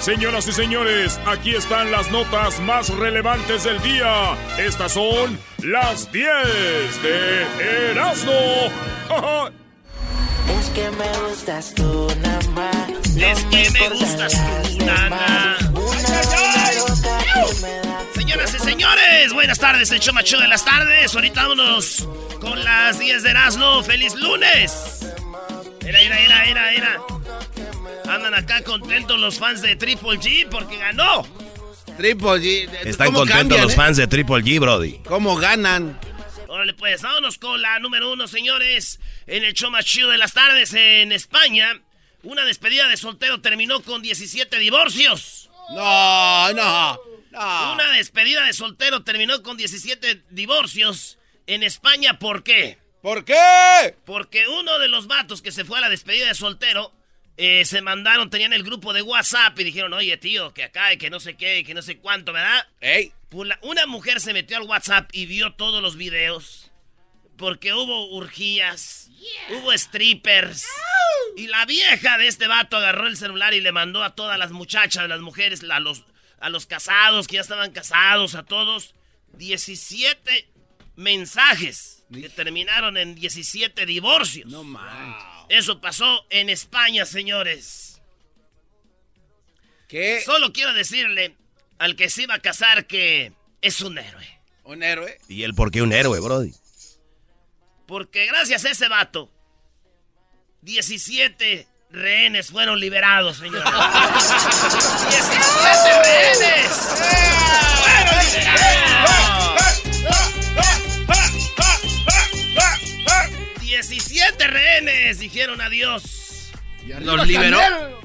Señoras y señores, aquí están las notas más relevantes del día. Estas son las 10 de Erasmo. es que me gustas tú, nada Es que me gustas tú, nada Señoras y señores, buenas tardes, el show macho de las tardes. Ahorita vámonos con las 10 de Erasmo. ¡Feliz lunes! Era, era, era, era, era. Andan acá contentos los fans de Triple G porque ganó. Triple G. Están contentos los eh? fans de Triple G, Brody. ¿Cómo ganan? Órale, pues, vámonos con la número uno, señores. En el show más chido de las tardes en España, una despedida de soltero terminó con 17 divorcios. No, no, no. Una despedida de soltero terminó con 17 divorcios en España. ¿Por qué? ¿Por qué? Porque uno de los vatos que se fue a la despedida de soltero eh, se mandaron, tenían el grupo de WhatsApp y dijeron, oye, tío, que acá y que no sé qué, que no sé cuánto, ¿verdad? Ey. Pues una mujer se metió al WhatsApp y vio todos los videos. Porque hubo urgías, hubo strippers. Y la vieja de este vato agarró el celular y le mandó a todas las muchachas, las mujeres, a los, a los casados, que ya estaban casados, a todos, 17 mensajes que terminaron en 17 divorcios. No manches. Eso pasó en España, señores. ¿Qué? Solo quiero decirle al que se iba a casar que es un héroe. ¿Un héroe? ¿Y él por qué un héroe, Brody? Porque gracias a ese vato, 17 rehenes fueron liberados, señores. 17 rehenes fueron liberados. 17 rehenes dijeron adiós. ¿Los liberó?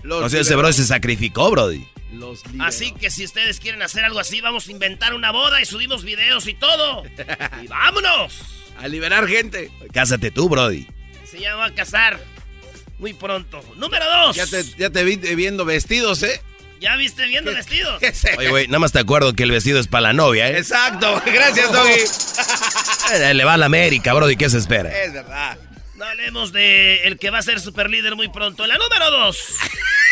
o sea, ese bro se sacrificó, Brody. así que si ustedes quieren hacer algo así, vamos a inventar una boda y subimos videos y todo. ¡Y vámonos! A liberar gente. Cásate tú, Brody. Se llama a casar muy pronto. Número dos. Ya te, ya te vi viendo vestidos, ¿eh? ¿Ya viste viendo vestidos? Oye, güey, nada más te acuerdo que el vestido es para la novia, ¿eh? Exacto. Gracias, Doggy. Le va a la América, Brody. ¿Qué se espera? Es verdad. No hablemos de el que va a ser super líder muy pronto. La número dos.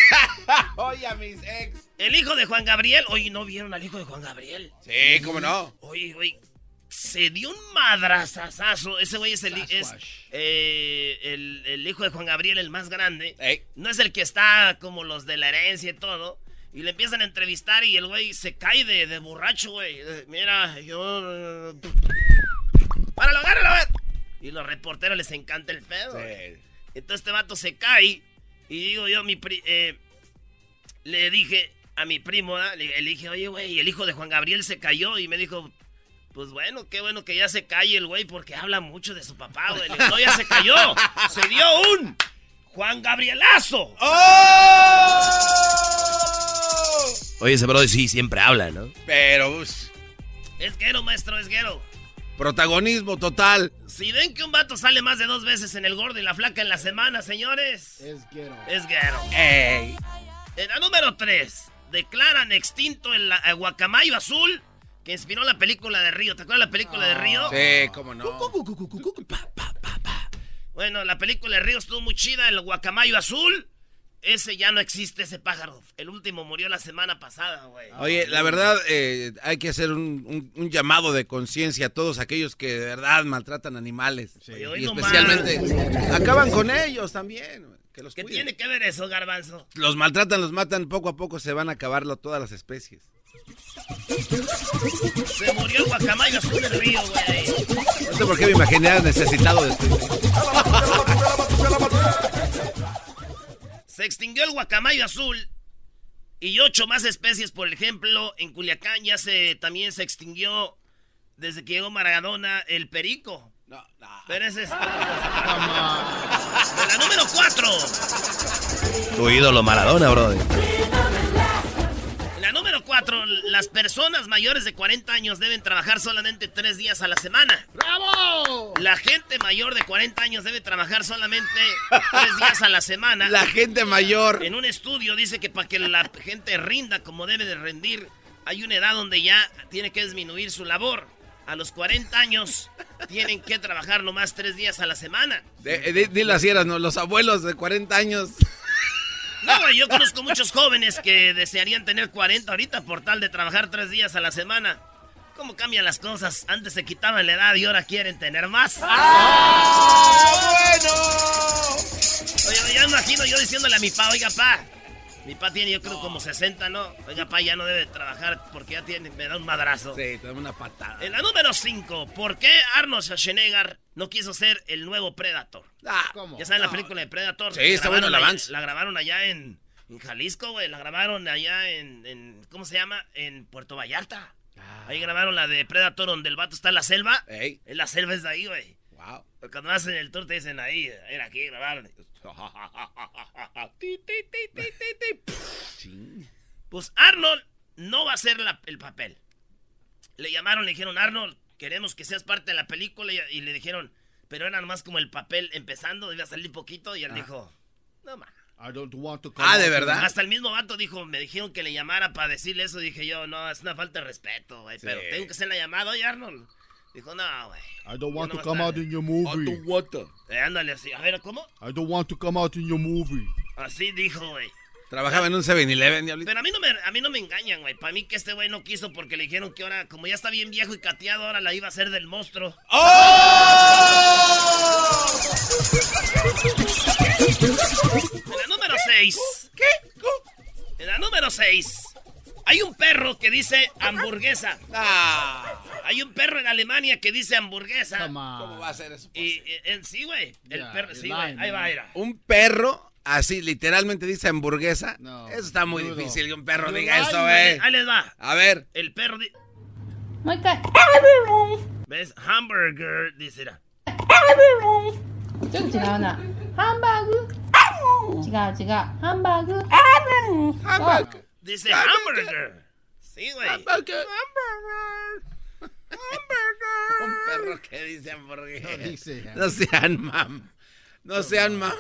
Oye, mis ex. El hijo de Juan Gabriel. Oye, ¿no vieron al hijo de Juan Gabriel? Sí, ¿cómo no? Oye, oye. Se dio un madrazazazo. Ese güey es, el, es eh, el, hijo de Juan Gabriel, el más grande. No es el que está como los de la herencia y todo. Y le empiezan a entrevistar y el güey se cae de, de borracho, güey. Mira, yo... ¡Páralo, agárralo! Y los reporteros les encanta el pedo. Entonces este vato se cae. Y digo yo, mi eh, le dije a mi primo, le, dije, oye, güey, el hijo de Juan Gabriel se cayó. Y me dijo, pues bueno, qué bueno que ya se calle el güey porque habla mucho de su papá, güey. No, ya se cayó. se dio un Juan Gabrielazo. ¡Oh! Oye, ese brother sí siempre habla, ¿no? Pero... Pues, es guero, maestro, es guero. Protagonismo total. Si ven que un vato sale más de dos veces en el gordo y la flaca en la semana, señores. Es guero. Es guero. Ey. En la número 3, declaran extinto el, guacamayo azul que inspiró la película de Río. ¿Te acuerdas la película de Río? Sí, cómo no. Bueno, la película de Río estuvo muy chida, el guacamayo azul. Ese ya no existe, ese pájaro. El último murió la semana pasada, güey. Oye, la verdad, eh, hay que hacer un, llamado de conciencia a todos aquellos que de verdad maltratan animales. y especialmente acaban con ellos también. Que los ¿Qué tiene que ver eso, garbanzo? Los maltratan, los matan, poco a poco se van a acabarlo todas las especies. Se murió el guacamayo azul del río, güey. No sé por qué me imaginé necesitado de esto. Se extinguió el guacamayo azul y ocho más especies, por ejemplo, en Culiacán ya se también se extinguió desde que llegó Maradona el perico. No, no. Pero ese es... La número cuatro. Tu ídolo Maradona, brother las personas mayores de 40 años deben trabajar solamente tres días a la semana. ¡Bravo! La gente mayor de 40 años debe trabajar solamente tres días a la semana. La gente mayor. En un estudio dice que para que la gente rinda como debe de rendir, hay una edad donde ya tiene que disminuir su labor. A los 40 años tienen que trabajar nomás tres días a la semana. Dile así, ¿no? los abuelos de 40 años No, yo conozco muchos jóvenes que desearían tener 40 ahorita por tal de trabajar tres días a la semana. ¿Cómo cambian las cosas? Antes se quitaban la edad y ahora quieren tener más. ¡Ah, bueno! Oye, ya imagino yo diciéndole a mi pa, oiga, pa, mi pa tiene yo creo como 60, ¿no? Oiga, pa ya no debe trabajar porque ya tiene, me da un madrazo. Sí, te da una patada. En la número 5, ¿por qué Arnold Schwarzenegger no quiso ser el nuevo Predator? Ah, ¿Cómo? Ya saben la película de Predator. Sí, está bueno el avance. La grabaron allá en, en Jalisco, güey. La grabaron allá en, en, ¿cómo se llama? En Puerto Vallarta. Ah. Ahí grabaron la de Predator donde el vato está en la selva. En la selva es de ahí, güey. Wow. Cuando hacen el tour te dicen ahí, era aquí grabaron. Pues Arnold no va a ser el papel. Le llamaron, le dijeron, Arnold, queremos que seas parte de la película. Y, le dijeron, pero era nomás como el papel empezando, iba a salir poquito. Y él ah. dijo, no más. ah, ¿de verdad? Hasta el mismo vato dijo, me dijeron que le llamara para decirle eso. Dije yo, no, es una falta de respeto, güey. Pero tengo que hacer la llamada, oye, Arnold. Dijo, no, güey. I don't want to come out in your movie. I don't want to. Eh, ándale así. A ver, ¿cómo? I don't want to come out in your movie. Así dijo, güey. Trabajaba en un 7-Eleven, diablito. Pero a mí no me, a mí no me engañan, güey. Para mí que este güey no quiso porque le dijeron que ahora, como ya está bien viejo y cateado, ahora la iba a hacer del monstruo. ¡Oh! en la número 6. ¿Qué? En la número 6. Hay un perro que dice hamburguesa. Ah. Hay un perro en Alemania que dice hamburguesa. ¿Cómo va a ser eso? Y, en sí, güey. El perro, sí, güey. Ahí va, era. Un perro así literalmente dice hamburguesa. No, eso está muy difícil que un perro diga eso, güey. Ahí les va. A ver. El perro dice... ¿Ves? Hamburger, dice era. Hamburger. Dice hamburger. Sí, güey. Hamburger. Hamburger. Hamburger. Un perro que dice hamburguesa. No, dice, no sean mam. No sean mam.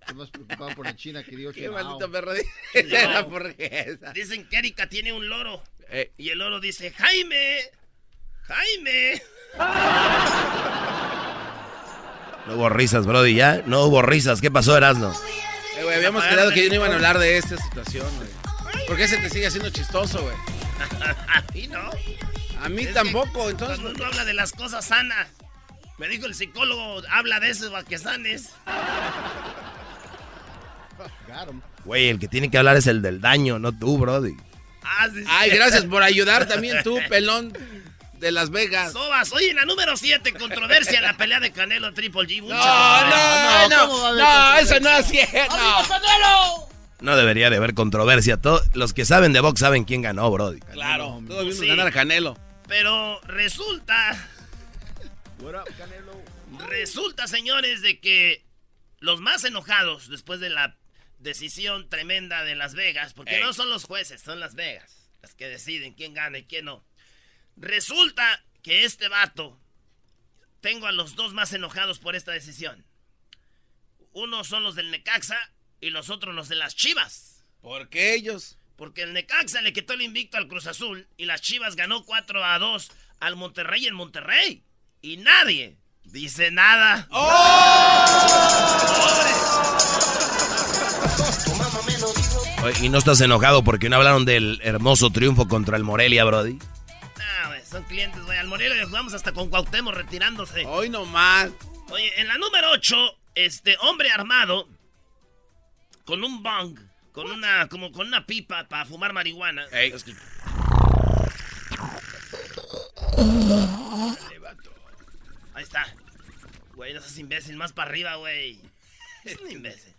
Estoy más preocupado por la China que digo Qué maldito perro dice no. hamburguesa. Dicen que Erika tiene un loro. Eh. Y el loro dice, Jaime. Jaime. No hubo risas, Brody, ¿ya? No hubo risas. ¿Qué pasó, Erasno? Eh, habíamos quedado que no iban a hablar de esta situación, güey. ¿Por qué se te sigue haciendo chistoso, güey? a mí no. A mí tampoco, entonces. Cuando uno habla de las cosas sanas. Me dijo el psicólogo, habla de esos sanes. Güey, el que tiene que hablar es el del daño, no tú, Brody. Ah, Ay, gracias por ayudar también tú, pelón de Las Vegas. Sobas, oye, en la número 7, controversia en la pelea de Canelo Triple G. No, no, no, no, eso no es cierto. No debería de haber controversia. Todos los que saben de box saben quién ganó, Brody. Claro, todos vimos ganar a Canelo. Pero resulta. Resulta, señores, de que los más enojados después de la decisión tremenda de Las Vegas, porque no son los jueces, son Las Vegas las que deciden quién gana y quién no. Resulta que este vato, tengo a los dos más enojados por esta decisión. Uno son los del Necaxa y los otros los de las Chivas. ¿Por qué ellos? Porque el Necaxa le quitó el invicto al Cruz Azul y las Chivas ganó 4 a 2 al Monterrey en Monterrey. Y nadie dice nada. ¿Y no estás enojado porque no hablaron del hermoso triunfo contra el Morelia, Brody? son clientes, güey. Al Morelia le jugamos hasta con Cuauhtémoc retirándose. Hoy nomás. Oye, en la número 8, este hombre armado con un bong, con una, como con una pipa para fumar marihuana. Ey. Ahí está. Güey, no seas imbécil, más para arriba, güey. Es un imbécil.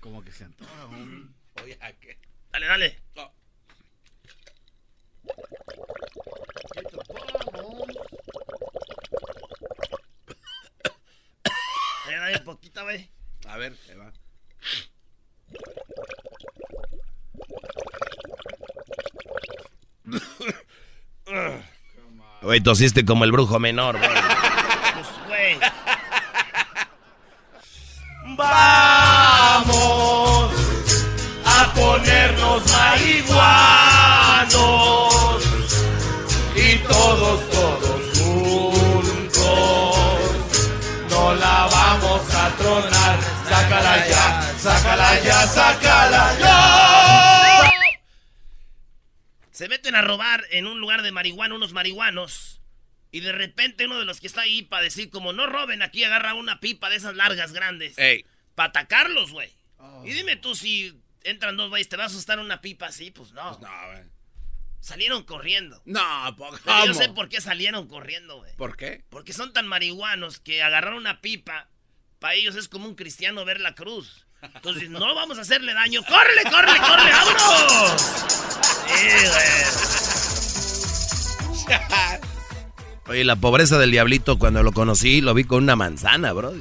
Como que se antoja, Oye, ¿a qué? Dale, dale. No. Poquita, güey. A ver, se va. Güey, tosiste como el brujo menor, güey. Pues, güey. Vamos a ponernos marihuanos y todos, a tronar. Sácala ya, sácala ya, sácala ya. Se meten a robar en un lugar de marihuana unos marihuanos. Y de repente uno de los que está ahí para decir como no roben aquí agarra una pipa de esas largas grandes. Ey. Para atacarlos, güey. Y dime tú si entran dos güeyes, ¿te va a asustar una pipa así? Pues no. Pues no, güey. Salieron corriendo. No, yo sé por qué salieron corriendo, güey. ¿Por qué? Porque son tan marihuanos que agarrar una pipa, para ellos es como un cristiano ver la cruz. Entonces, no vamos a hacerle daño. ¡Córrele, córrele, córrele! ¡Vámonos! Sí, güey. Oye, la pobreza del diablito, cuando lo conocí, lo vi con una manzana, bro.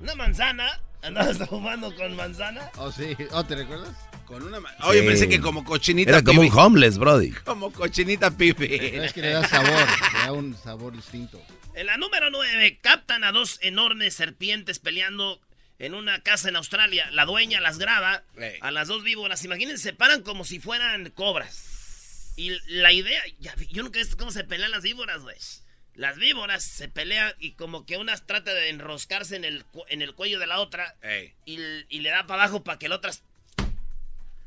¿Una manzana? ¿Andabas fumando con manzana? Oh, sí. Oh, ¿te recuerdas? Con una ma- Oye, Sí. pensé que como cochinita Era como un homeless, brody. Como cochinita pipi. Pero es que le da sabor, le da un sabor distinto. En la número 9, captan a dos enormes serpientes peleando en una casa en Australia. La dueña las graba a las dos víboras. Imagínense, se paran como si fueran cobras. Y la idea, ya, yo nunca he visto cómo se pelean las víboras, güey. Las víboras se pelean y como que una trata de enroscarse en el, en el cuello de la otra y, y le da para abajo para que la otra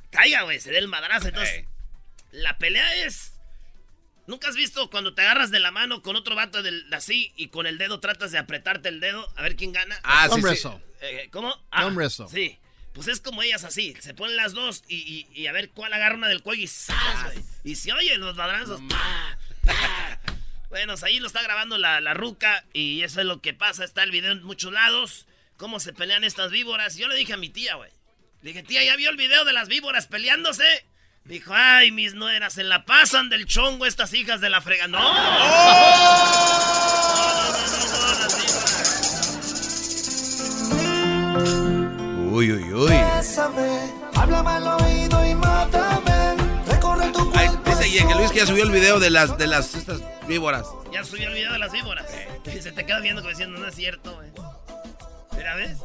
caiga, güey, se dé el madrazo. Entonces, la pelea es. ¿Nunca has visto cuando te agarras de la mano con otro vato del, así y con el dedo tratas de apretarte el dedo a ver quién gana? Ah, sí, Thumb sí. wrestle. Eh, ¿Cómo? Thumb wrestle. Sí. Pues es como ellas así. Se ponen las dos y, y- y a ver cuál agarra una del cuello y ¡zas! Y se oyen los madrazos. ¡pa! ¡pa! Bueno, ahí lo está grabando la, la ruca y eso es lo que pasa. Está el video en muchos lados. Cómo se pelean estas víboras. Yo le dije a mi tía, güey. Le dije, tía, ¿ya vio el video de las víboras peleándose? Dijo, ay, mis nueras, se la pasan del chongo estas hijas de la frega. ¡No! No, no, no, no, no. Uy, uy, uy. Háblame al oído y mátame. Recorre tu Ay, cuerpo. dice que Luis que ya subió el video de las de las estas víboras. Ya subió el video de las víboras. Y se te queda viendo como diciendo, no es cierto, güey. Mira, ¿ves?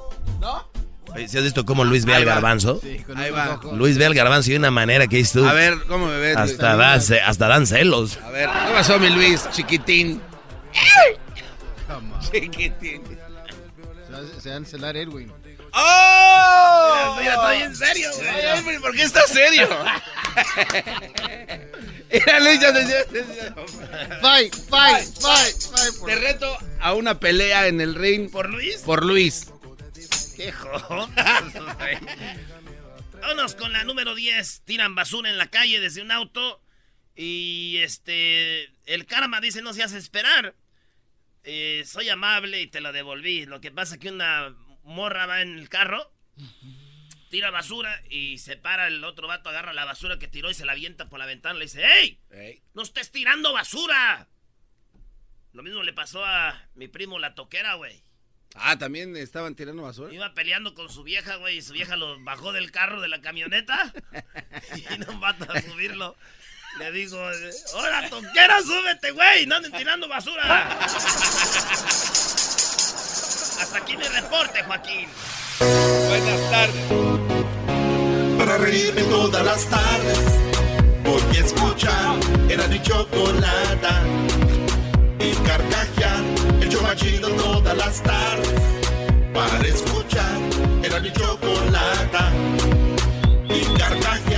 Oye, ¿sí has visto cómo Luis ve Ahí al va. garbanzo? Sí, con Ahí va. ojos. Luis ve al garbanzo de una manera que dices tú. A ver, ¿cómo me ves? Luis? hasta, da, ce- hasta dan celos. A ver, ¿qué pasó, mi Luis? Chiquitín. Chiquitín. Se va- Se a encelar Edwin. ¡Oh! Mira, estoy en serio, güey. ¿Por qué estás serio? Mira, Luis, ya Fight, fight, fight, fight. te reto a una pelea en el ring ¿Por Luis? por Luis. ¡Qué jodas. Vámonos con la número 10. Tiran basura en la calle desde un auto. Y este. El karma dice: No se hace esperar. Eh, soy amable y te lo devolví. Lo que pasa es que una morra va en el carro. Tira basura y se para el otro vato, agarra la basura que tiró y se la avienta por la ventana. Le dice: ¡Ey! Ey. ¡No estés tirando basura! Lo mismo le pasó a mi primo la toquera, güey. Ah, también estaban tirando basura. Iba peleando con su vieja, güey, y su vieja lo bajó del carro de la camioneta y no mata a subirlo. Le digo, ¡Hola, toquera, súbete, güey! ¡No anden tirando basura! Hasta aquí mi reporte, Joaquín. Buenas tardes. Para reírme todas las tardes, porque escuchar era mi chocolata. Y más chido todas las tardes. Para escuchar, era mi chocolata. Y carcajera.